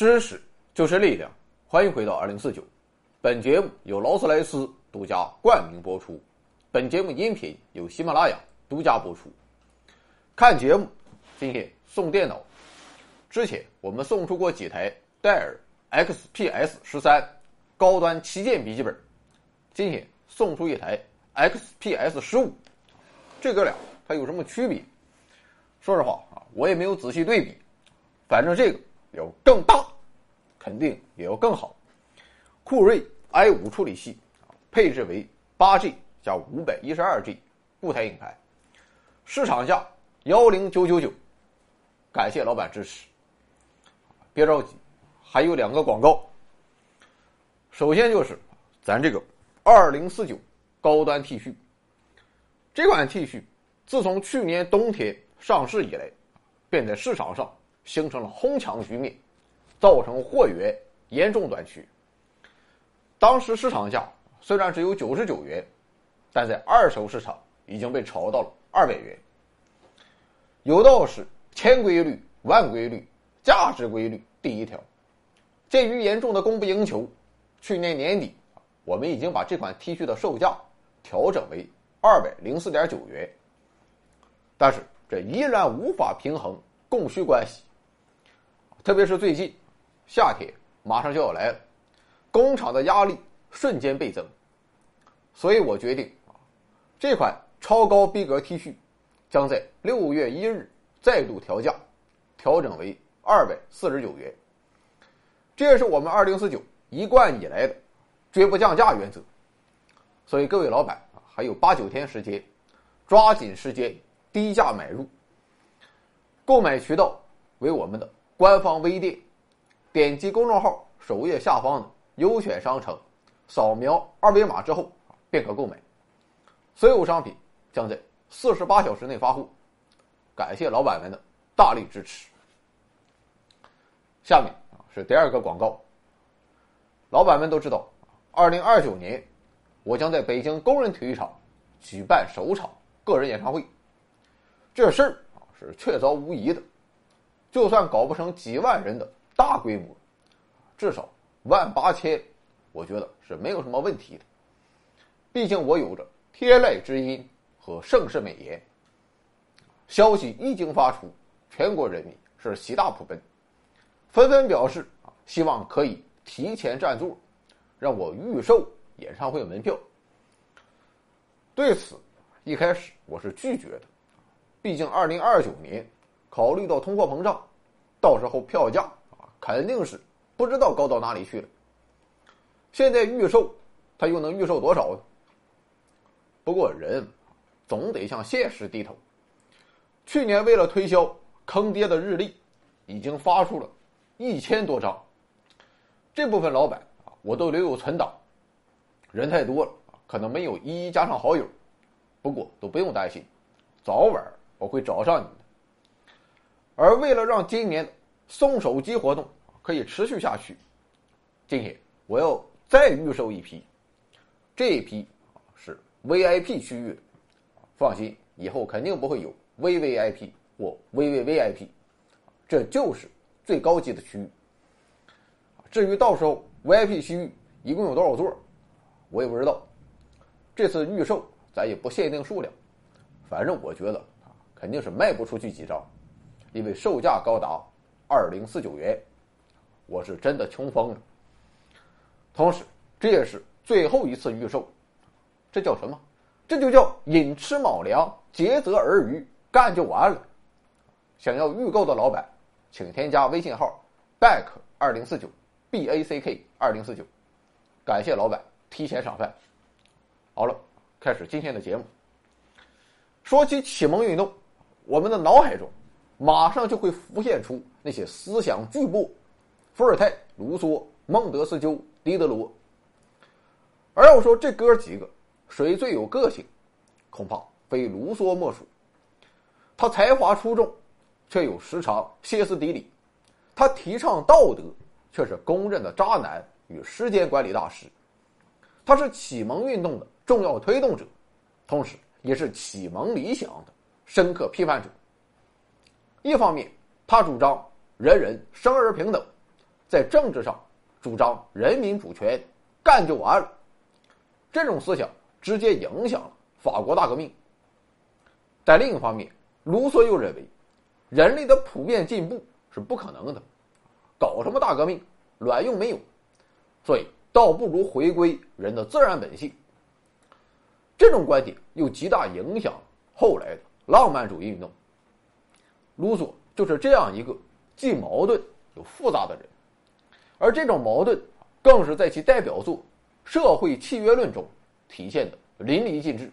知识就是力量，欢迎回到二零四九。本节目由劳斯莱斯独家冠名播出，本节目音频由喜马拉雅独家播出。看节目，今天送电脑。之前我们送出过几台戴尔 XPS 十三高端旗舰笔记本，今天送出一台 XPS 十五。这哥俩它有什么区别？说实话啊，我也没有仔细对比，反正这个。要更大，肯定也要更好。酷睿 i 五处理器配置为八 G 加五百一十二 G 固态硬盘，市场价幺零九九九。感谢老板支持。别着急，还有两个广告。首先就是咱这个二零四九高端 T 恤，这款 T 恤自从去年冬天上市以来，便在市场上。形成了哄抢局面，造成货源严重短缺。当时市场价虽然只有九十九元，但在二手市场已经被炒到了二百元。有道是千规律万规律，价值规律第一条。鉴于严重的供不应求，去年年底我们已经把这款 T 恤的售价调整为二百零四点九元。但是这依然无法平衡供需关系。特别是最近，夏天马上就要来了，工厂的压力瞬间倍增，所以我决定啊，这款超高逼格 T 恤将在六月一日再度调价，调整为二百四十九元。这也是我们二零四九一贯以来的绝不降价原则。所以各位老板啊，还有八九天时间，抓紧时间低价买入。购买渠道为我们的。官方微店，点击公众号首页下方的优选商城，扫描二维码之后便可购买。所有商品将在四十八小时内发货。感谢老板们的大力支持。下面啊是第二个广告。老板们都知道，二零二九年我将在北京工人体育场举办首场个人演唱会。这事儿啊是确凿无疑的。就算搞不成几万人的大规模，至少万八千，我觉得是没有什么问题的。毕竟我有着天籁之音和盛世美颜。消息一经发出，全国人民是喜大普奔，纷纷表示啊，希望可以提前占座，让我预售演唱会门票。对此，一开始我是拒绝的，毕竟二零二九年。考虑到通货膨胀，到时候票价肯定是不知道高到哪里去了。现在预售，他又能预售多少呢？不过人总得向现实低头。去年为了推销坑爹的日历，已经发出了一千多张。这部分老板啊，我都留有存档。人太多了可能没有一一加上好友。不过都不用担心，早晚我会找上你的。而为了让今年送手机活动可以持续下去，今天我要再预售一批，这一批是 VIP 区域，放心，以后肯定不会有 VVIP 或 VVVIP，这就是最高级的区域。至于到时候 VIP 区域一共有多少座，我也不知道。这次预售咱也不限定数量，反正我觉得啊，肯定是卖不出去几张。因为售价高达二零四九元，我是真的穷疯了。同时，这也是最后一次预售，这叫什么？这就叫寅吃卯粮，竭泽而渔，干就完了。想要预购的老板，请添加微信号 back 二零四九 b a c k 二零四九，感谢老板提前赏饭。好了，开始今天的节目。说起启蒙运动，我们的脑海中。马上就会浮现出那些思想巨擘，伏尔泰、卢梭、孟德斯鸠、狄德罗。而要说这哥几个谁最有个性，恐怕非卢梭莫属。他才华出众，却又时常歇斯底里；他提倡道德，却是公认的渣男与时间管理大师。他是启蒙运动的重要推动者，同时也是启蒙理想的深刻批判者。一方面，他主张人人生而平等，在政治上主张人民主权，干就完了。这种思想直接影响了法国大革命。但另一方面，卢梭又认为，人类的普遍进步是不可能的，搞什么大革命，卵用没有，所以倒不如回归人的自然本性。这种观点又极大影响后来的浪漫主义运动。卢梭就是这样一个既矛盾又复杂的人，而这种矛盾更是在其代表作《社会契约论》中体现的淋漓尽致。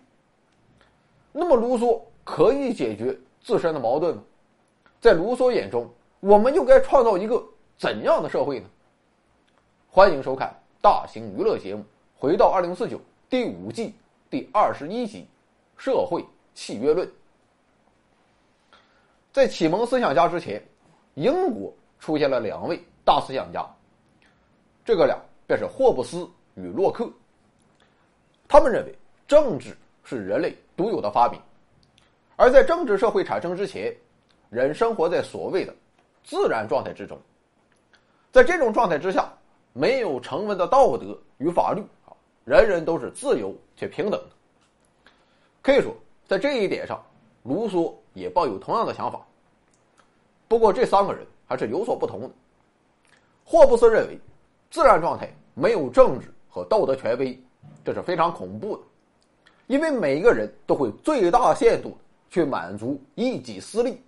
那么，卢梭。可以解决自身的矛盾吗？在卢梭眼中，我们又该创造一个怎样的社会呢？欢迎收看大型娱乐节目《回到二零四九》第五季第二十一集《社会契约论》。在启蒙思想家之前，英国出现了两位大思想家，这个俩便是霍布斯与洛克。他们认为政治是人类独有的发明。而在政治社会产生之前，人生活在所谓的自然状态之中。在这种状态之下，没有成文的道德与法律啊，人人都是自由且平等的。可以说，在这一点上，卢梭也抱有同样的想法。不过，这三个人还是有所不同的。霍布斯认为，自然状态没有政治和道德权威，这是非常恐怖的，因为每一个人都会最大限度。去满足一己私利，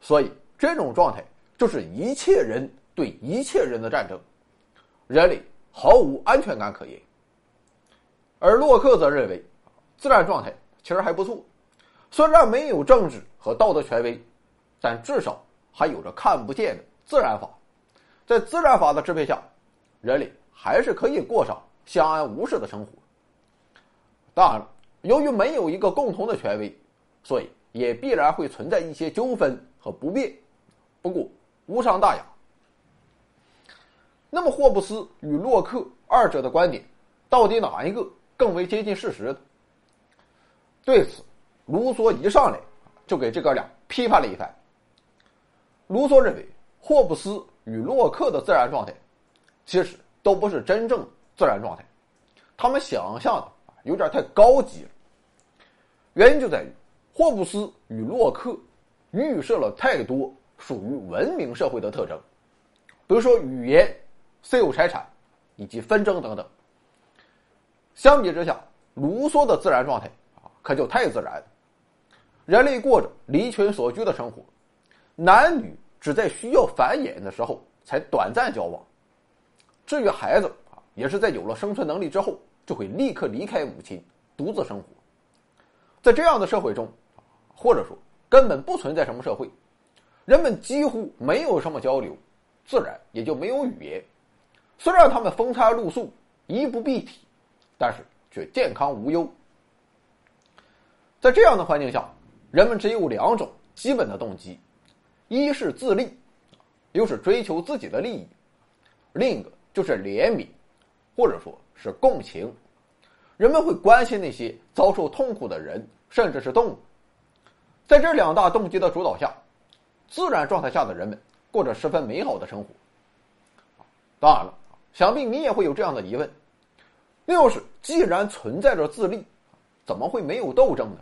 所以这种状态就是一切人对一切人的战争，人类毫无安全感可言。而洛克则认为，自然状态其实还不错，虽然没有政治和道德权威，但至少还有着看不见的自然法，在自然法的支配下，人类还是可以过上相安无事的生活。当然了，由于没有一个共同的权威。所以也必然会存在一些纠纷和不便，不过无伤大雅。那么霍布斯与洛克二者的观点，到底哪一个更为接近事实？对此，卢梭一上来就给这哥俩批判了一番。卢梭认为，霍布斯与洛克的自然状态，其实都不是真正自然状态，他们想象的有点太高级了。原因就在于。霍布斯与洛克预设了太多属于文明社会的特征，比如说语言、私有财产以及纷争等等。相比之下，卢梭的自然状态啊，可就太自然。人类过着离群所居的生活，男女只在需要繁衍的时候才短暂交往。至于孩子啊，也是在有了生存能力之后，就会立刻离开母亲，独自生活。在这样的社会中。或者说根本不存在什么社会，人们几乎没有什么交流，自然也就没有语言。虽然他们风餐露宿，衣不蔽体，但是却健康无忧。在这样的环境下，人们只有两种基本的动机：一是自立，又是追求自己的利益；另一个就是怜悯，或者说是共情。人们会关心那些遭受痛苦的人，甚至是动物。在这两大动机的主导下，自然状态下的人们过着十分美好的生活。当然了，想必你也会有这样的疑问：那要是既然存在着自利，怎么会没有斗争呢？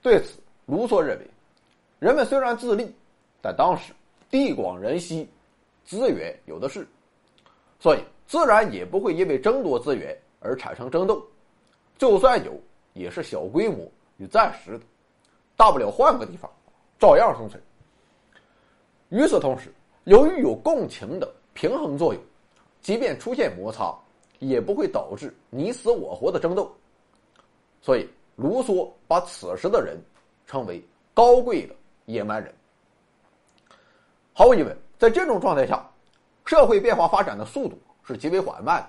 对此，卢梭认为，人们虽然自立，但当时地广人稀，资源有的是，所以自然也不会因为争夺资源而产生争斗。就算有，也是小规模与暂时的。大不了换个地方，照样生存。与此同时，由于有共情的平衡作用，即便出现摩擦，也不会导致你死我活的争斗。所以，卢梭把此时的人称为高贵的野蛮人。毫无疑问，在这种状态下，社会变化发展的速度是极为缓慢的，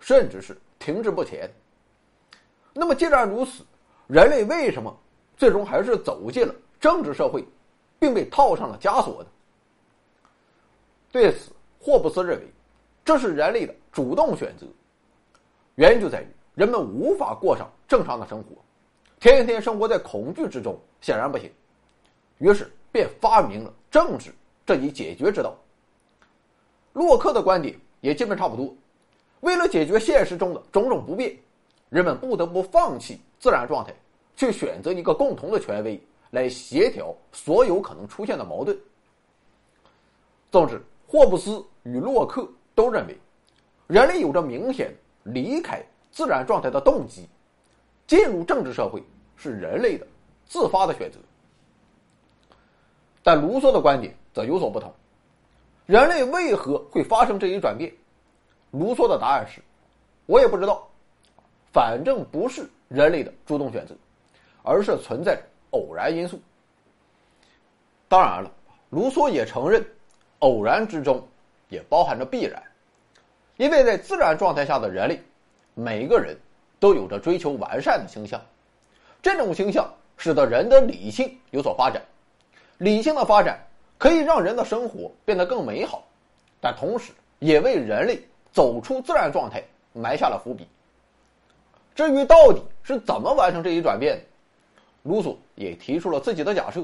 甚至是停滞不前。那么，既然如此，人类为什么？最终还是走进了政治社会，并被套上了枷锁呢。对此，霍布斯认为，这是人类的主动选择。原因就在于人们无法过上正常的生活，天天生活在恐惧之中，显然不行。于是便发明了政治这一解决之道。洛克的观点也基本差不多。为了解决现实中的种种不便，人们不得不放弃自然状态，去选择一个共同的权威来协调所有可能出现的矛盾。总之，霍布斯与洛克都认为，人类有着明显离开自然状态的动机，进入政治社会是人类的自发的选择。但卢梭的观点则有所不同。人类为何会发生这一转变？卢梭的答案是：我也不知道，反正不是人类的主动选择，而是存在偶然因素。当然了，卢梭也承认，偶然之中也包含着必然，因为在自然状态下的人类，每个人都有着追求完善的倾向，这种倾向使得人的理性有所发展。理性的发展可以让人的生活变得更美好，但同时也为人类走出自然状态埋下了伏笔。至于到底是怎么完成这一转变，卢梭也提出了自己的假设。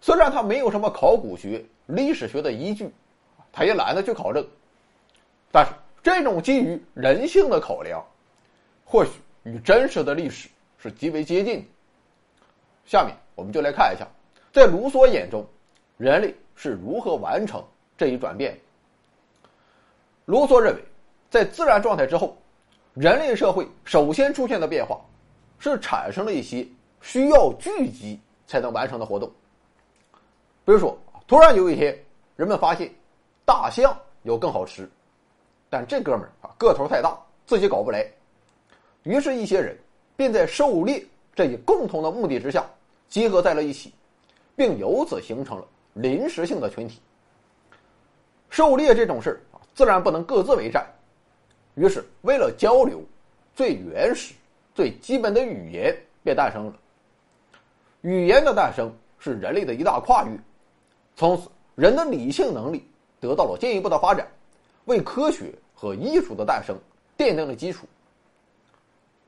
虽然他没有什么考古学、历史学的依据，他也懒得去考证，但是这种基于人性的考量，或许与真实的历史是极为接近的。下面我们就来看一下。在卢梭眼中，人类是如何完成这一转变？卢梭认为，在自然状态之后，人类社会首先出现的变化，是产生了一些需要聚集才能完成的活动。比如说，突然有一天，人们发现大象有更好吃，但这哥们儿啊个头太大，自己搞不来，于是，一些人便在狩猎这一共同的目的之下，集合在了一起。并由此形成了临时性的群体。狩猎这种事啊，自然不能各自为战，于是为了交流，最原始、最基本的语言便诞生了。语言的诞生是人类的一大跨越，从此人的理性能力得到了进一步的发展，为科学和艺术的诞生奠定了基础。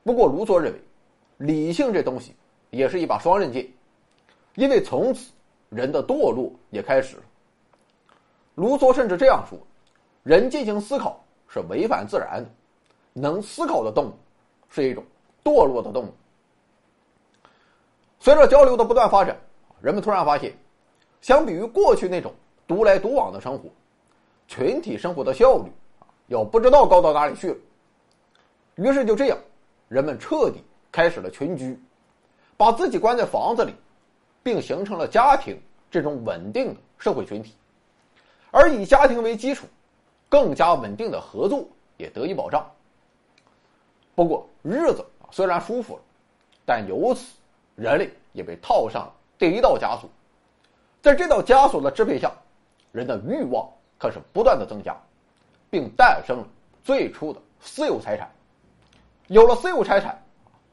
不过，卢梭认为，理性这东西也是一把双刃剑。因为从此，人的堕落也开始了。卢梭甚至这样说：“人进行思考是违反自然的，能思考的动物是一种堕落的动物。”随着交流的不断发展，人们突然发现，相比于过去那种独来独往的生活，群体生活的效率要不知道高到哪里去了。于是就这样，人们彻底开始了群居，把自己关在房子里。并形成了家庭这种稳定的社会群体，而以家庭为基础，更加稳定的合作也得以保障。不过，日子虽然舒服了，但由此人类也被套上了第一道枷锁。在这道枷锁的支配下，人的欲望可是不断的增加，并诞生了最初的私有财产。有了私有财产，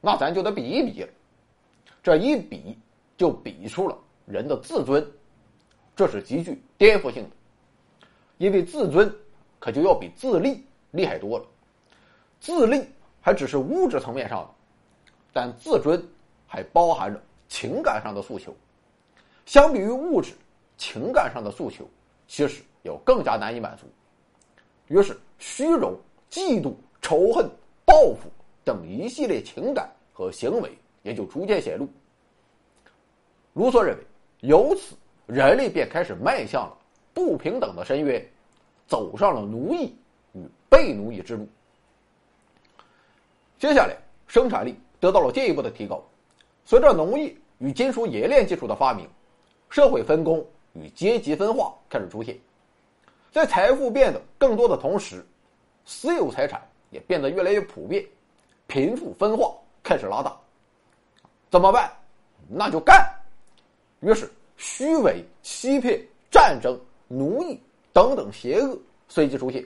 那咱就得比一比了。这一比。就比出了人的自尊，这是极具颠覆性的，因为自尊可就要比自立厉害多了。自立还只是物质层面上的，但自尊还包含着情感上的诉求。相比于物质，情感上的诉求其实要更加难以满足。于是，虚荣、嫉妒、仇恨、报复等一系列情感和行为也就逐渐显露。卢梭认为，由此人类便开始迈向了不平等的深渊，走上了奴役与被奴役之路。接下来，生产力得到了进一步的提高，随着农业与金属冶炼技术的发明，社会分工与阶级分化开始出现。在财富变得更多的同时，私有财产也变得越来越普遍，贫富分化开始拉大。怎么办？那就干！于是，虚伪、欺骗、战争、奴役等等邪恶随即出现，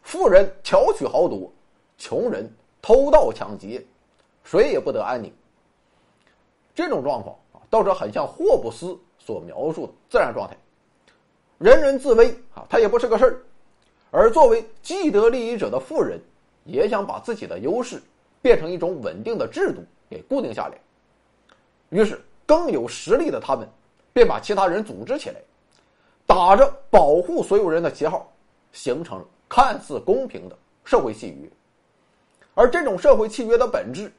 富人巧取豪夺，穷人偷盗抢劫，谁也不得安宁。这种状况啊，倒是很像霍布斯所描述的自然状态，人人自危啊，他也不是个事儿。而作为既得利益者的富人，也想把自己的优势变成一种稳定的制度给固定下来，于是。更有实力的他们，便把其他人组织起来，打着保护所有人的旗号，形成了看似公平的社会契约。而这种社会契约的本质，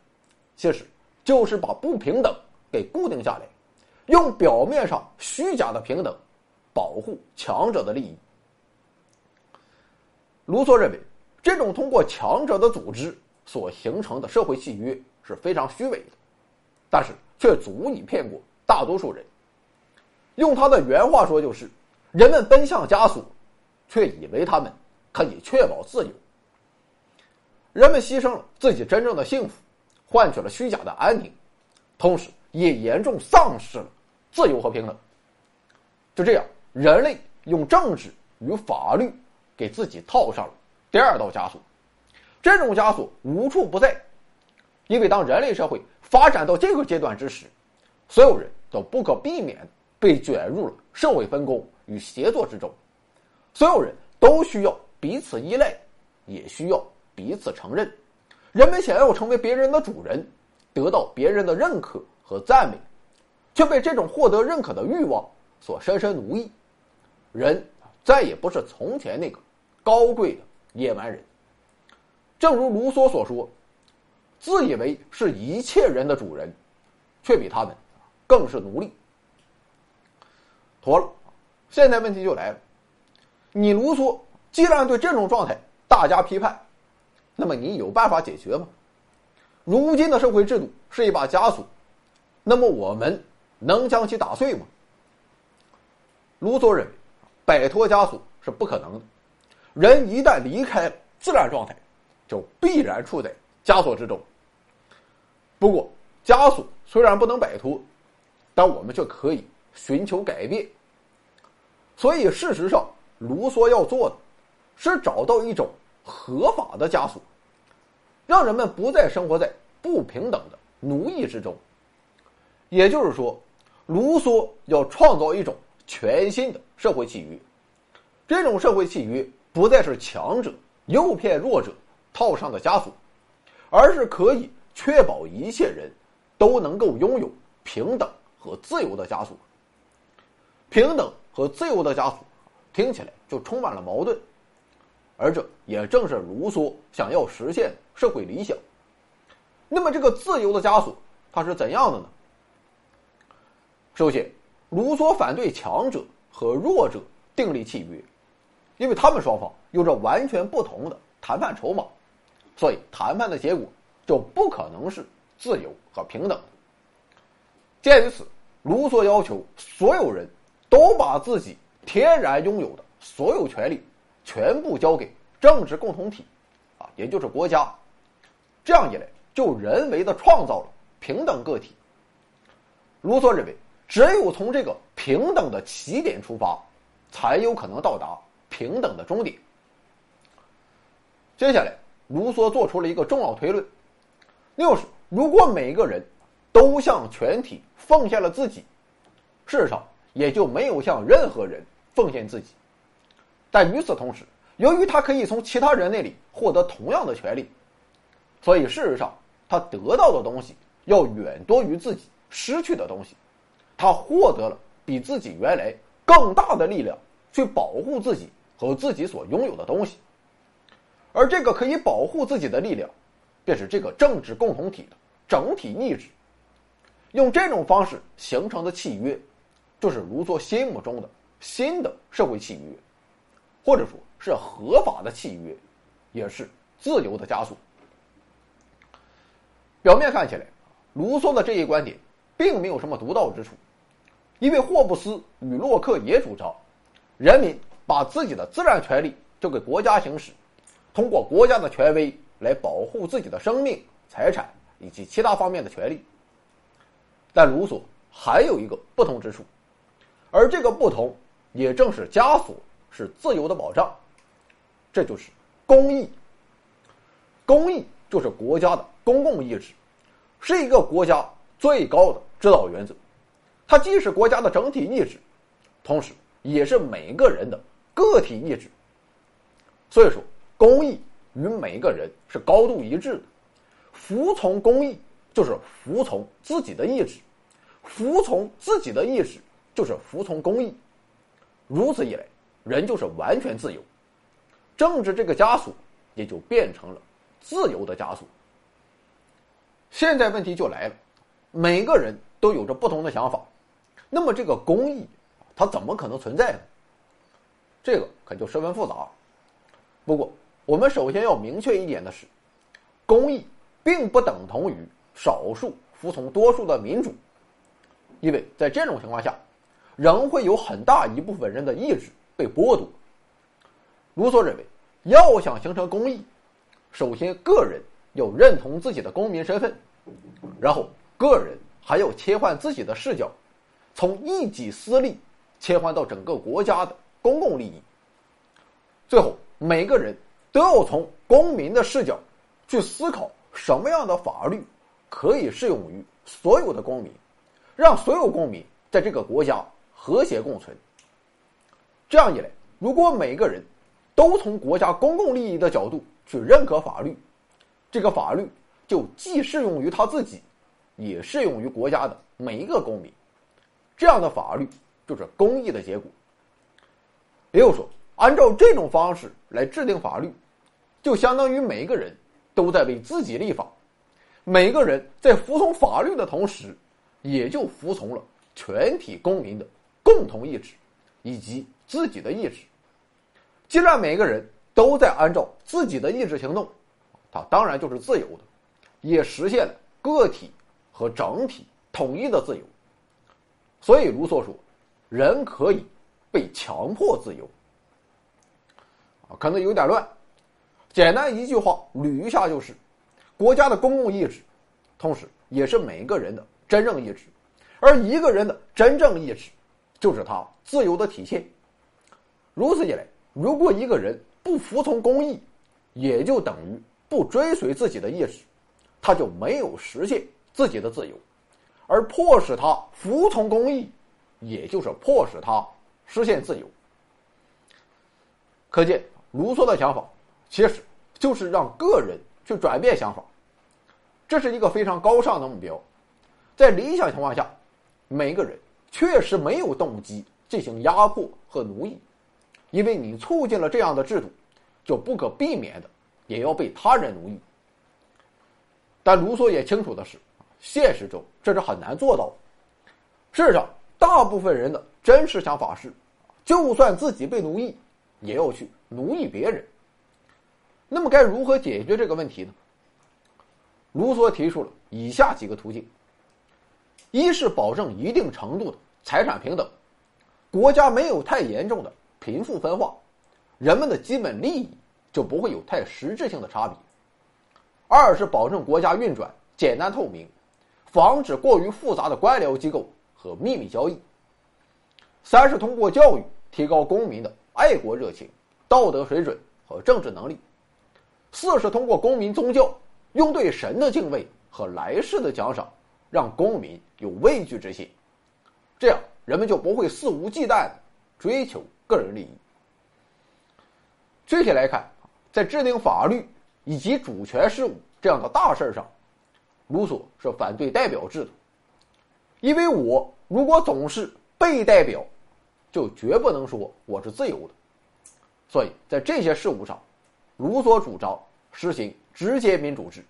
其实就是把不平等给固定下来，用表面上虚假的平等，保护强者的利益。卢梭认为，这种通过强者的组织所形成的社会契约是非常虚伪的，但是却足以骗过大多数人。用他的原话说，就是人们奔向枷锁，却以为他们可以确保自由。人们牺牲了自己真正的幸福，换取了虚假的安宁，同时也严重丧失了自由和平等。就这样，人类用政治与法律给自己套上了第二道枷锁。这种枷锁无处不在，因为当人类社会发展到这个阶段之时，所有人都不可避免被卷入了社会分工与协作之中，所有人都需要彼此依赖，也需要。彼此承认，人们想要成为别人的主人，得到别人的认可和赞美，却被这种获得认可的欲望所深深奴役。人再也不是从前那个高贵的野蛮人。正如卢梭所说：“自以为是一切人的主人，却比他们更是奴隶。”妥了，现在问题就来了：你卢梭既然对这种状态大加批判。那么你有办法解决吗？如今的社会制度是一把枷锁，那么我们能将其打碎吗？卢梭认为，摆脱枷锁是不可能的。人一旦离开了自然状态，就必然处在枷锁之中。不过，枷锁虽然不能摆脱，但我们却可以寻求改变。所以，事实上，卢梭要做的，是找到一种合法的枷锁。让人们不再生活在不平等的奴役之中，也就是说，卢梭要创造一种全新的社会契约。这种社会契约不再是强者诱骗弱者套上的枷锁，而是可以确保一切人都能够拥有平等和自由的枷锁。平等和自由的枷锁听起来就充满了矛盾。而这也正是卢梭想要实现社会理想。那么，这个自由的枷锁它是怎样的呢？首先，卢梭反对强者和弱者订立契约，因为他们双方有着完全不同的谈判筹码，所以谈判的结果就不可能是自由和平等。鉴于此，卢梭要求所有人都把自己天然拥有的所有权利。全部交给政治共同体，啊，也就是国家，这样一来，就人为的创造了平等个体。卢梭认为，只有从这个平等的起点出发，才有可能到达平等的终点。接下来，卢梭做出了一个重要推论，六是如果每一个人都向全体奉献了自己，世上也就没有向任何人奉献自己。但与此同时，由于他可以从其他人那里获得同样的权利，所以事实上他得到的东西要远多于自己失去的东西。他获得了比自己原来更大的力量去保护自己和自己所拥有的东西。而这个可以保护自己的力量，便是这个政治共同体的整体意志。用这种方式形成的契约，就是卢梭心目中的新的社会契约。或者说是合法的契约，也是自由的枷锁。表面看起来，卢梭的这一观点并没有什么独到之处，因为霍布斯与洛克也主张，人民把自己的自然权利交给国家行使，通过国家的权威来保护自己的生命、财产以及其他方面的权利。但卢梭还有一个不同之处，而这个不同也正是枷锁。是自由的保障，这就是公益。公益就是国家的公共意志，是一个国家最高的指导原则。它既是国家的整体意志，同时也是每个人的个体意志。所以说，公益与每一个人是高度一致的。服从公义就是服从自己的意志，服从自己的意志就是服从公义。如此一来。人就是完全自由，政治这个枷锁也就变成了自由的枷锁。现在问题就来了，每个人都有着不同的想法，那么这个公义，它怎么可能存在呢？这个可就十分复杂。不过，我们首先要明确一点的是，公益并不等同于少数服从多数的民主，因为在这种情况下，仍会有很大一部分人的意志被剥夺。卢梭认为，要想形成公益，首先个人要认同自己的公民身份，然后个人还要切换自己的视角，从一己私利切换到整个国家的公共利益。最后，每个人都要从公民的视角去思考什么样的法律可以适用于所有的公民，让所有公民在这个国家和谐共存。这样一来，如果每个人都从国家公共利益的角度去认可法律，这个法律就既适用于他自己，也适用于国家的每一个公民。这样的法律就是公益的结果。也有说，按照这种方式来制定法律，就相当于每一个人都在为自己立法，每个人在服从法律的同时，也就服从了全体公民的共同意志以及自己的意志。既然每个人都在按照自己的意志行动，他当然就是自由的，也实现了个体和整体统一的自由。所以卢梭说：“人可以被强迫自由。”可能有点乱，简单一句话捋一下就是：国家的公共意志，同时也是每一个人的真正意志，而一个人的真正意志，就是他自由的体现。如此一来。如果一个人不服从公义，也就等于不追随自己的意志，他就没有实现自己的自由，而迫使他服从公义，也就是迫使他实现自由。可见，卢梭的想法其实就是让个人去转变想法，这是一个非常高尚的目标。在理想情况下，每个人确实没有动机进行压迫和奴役。因为你促进了这样的制度，就不可避免的也要被他人奴役。但卢梭也清楚的是，现实中这是很难做到。事实上，大部分人的真实想法是，就算自己被奴役，也要去奴役别人。那么该如何解决这个问题呢？卢梭提出了以下几个途径：一是保证一定程度的财产平等，国家没有太严重的。贫富分化，人们的基本利益就不会有太实质性的差别。二是保证国家运转简单透明，防止过于复杂的官僚机构和秘密交易。三是通过教育提高公民的爱国热情、道德水准和政治能力。四是通过公民宗教，用对神的敬畏和来世的奖赏，让公民有畏惧之心，这样人们就不会肆无忌惮追求。个人利益。具体来看，在制定法律以及主权事务这样的大事上，卢梭是反对代表制的，因为我如果总是被代表，就绝不能说我是自由的。所以在这些事务上，卢梭主张实行直接民主制。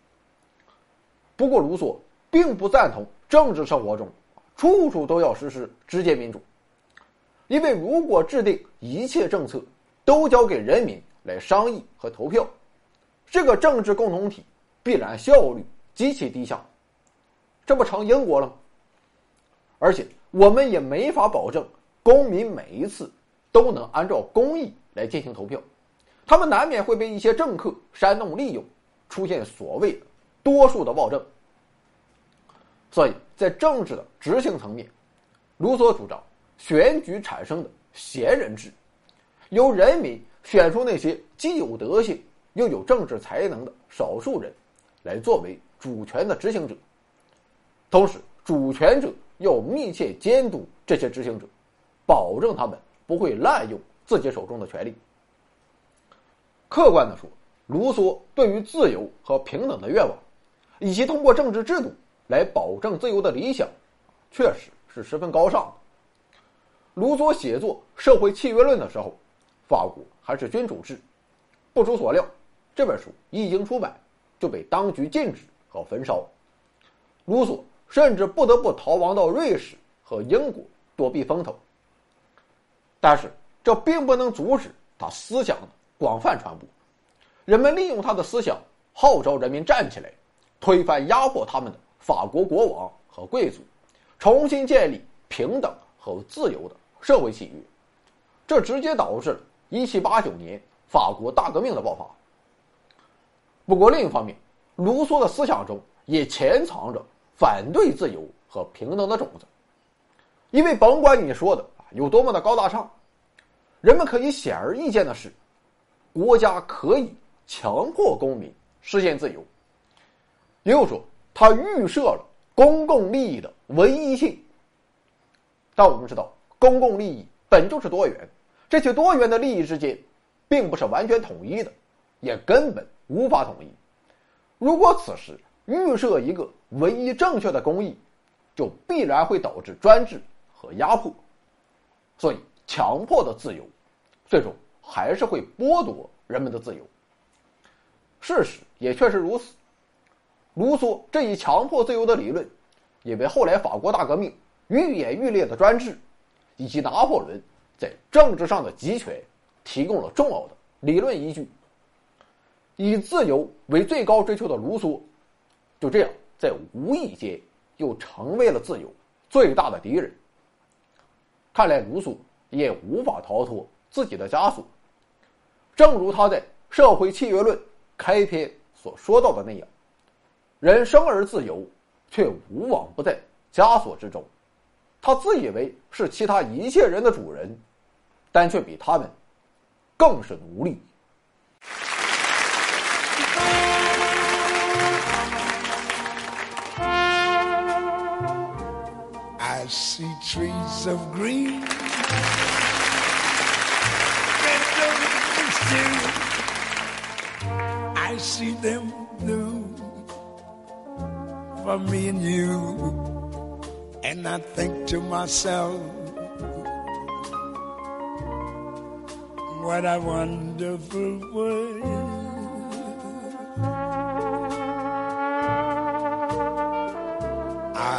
不过，卢梭并不赞同政治生活中处处都要实施直接民主。因为如果制定一切政策都交给人民来商议和投票，这个政治共同体必然效率极其低下，这不成英国了吗？而且我们也没法保证公民每一次都能按照公义来进行投票，他们难免会被一些政客煽动利用，出现所谓的多数的暴政。所以在政治的执行层面，卢梭主张。选举产生的贤人制，由人民选出那些既有德性又有政治才能的少数人，来作为主权的执行者。同时，主权者要密切监督这些执行者，保证他们不会滥用自己手中的权利。客观的说，卢梭对于自由和平等的愿望，以及通过政治制度来保证自由的理想，确实是十分高尚。卢梭写作《社会契约论》的时候，法国还是君主制，不出所料，这本书一经出版就被当局禁止和焚烧。卢梭甚至不得不逃亡到瑞士和英国躲避风头。但是这并不能阻止他思想的广泛传播。人们利用他的思想号召人民站起来，推翻压迫他们的法国国王和贵族，重新建立平等和自由的社会契约。这直接导致了1789年法国大革命的爆发。不过另一方面，卢梭的思想中也潜藏着反对自由和平等的种子，因为甭管你说的有多么的高大上，人们可以显而易见的是，国家可以强迫公民实现自由。也就是说，他预设了公共利益的唯一性。但我们知道，公共利益本就是多元。这些多元的利益之间，并不是完全统一的，也根本无法统一。如果此时预设一个唯一正确的公义，就必然会导致专制和压迫。所以，强迫的自由，最终还是会剥夺人们的自由。事实也确实如此。卢梭这一强迫自由的理论，也为后来法国大革命愈演愈烈的专制，以及拿破仑。在政治上的集权提供了重要的理论依据。以自由为最高追求的卢梭，就这样在无意间又成为了自由最大的敌人。看来卢梭也无法逃脱自己的枷锁。正如他在《社会契约论》开篇所说到的那样：“人生而自由，却无往不在枷锁之中。他自以为是其他一切人的主人。”但却比他们更是奴隶。See trees of green. I see them blue for me and you, and I think to myself. what a wonderful world.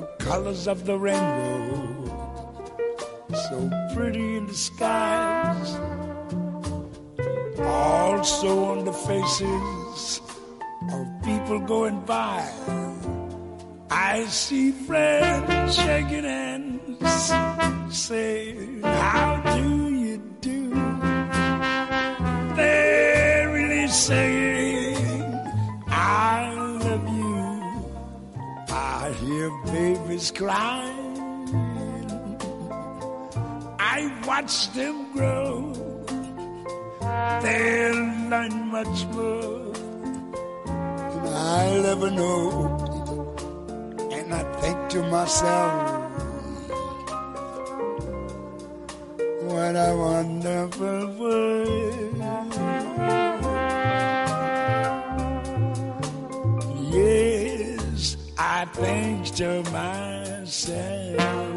The colors of the rainbow, so pretty in the skies, also on the faces of people going by. I see friends shaking hands, saying, How do you do? They're really saying, I hear babies crying. I watch them grow. They'll learn much more than I'll ever know. And I think to myself, what a wonderful world. things to myself.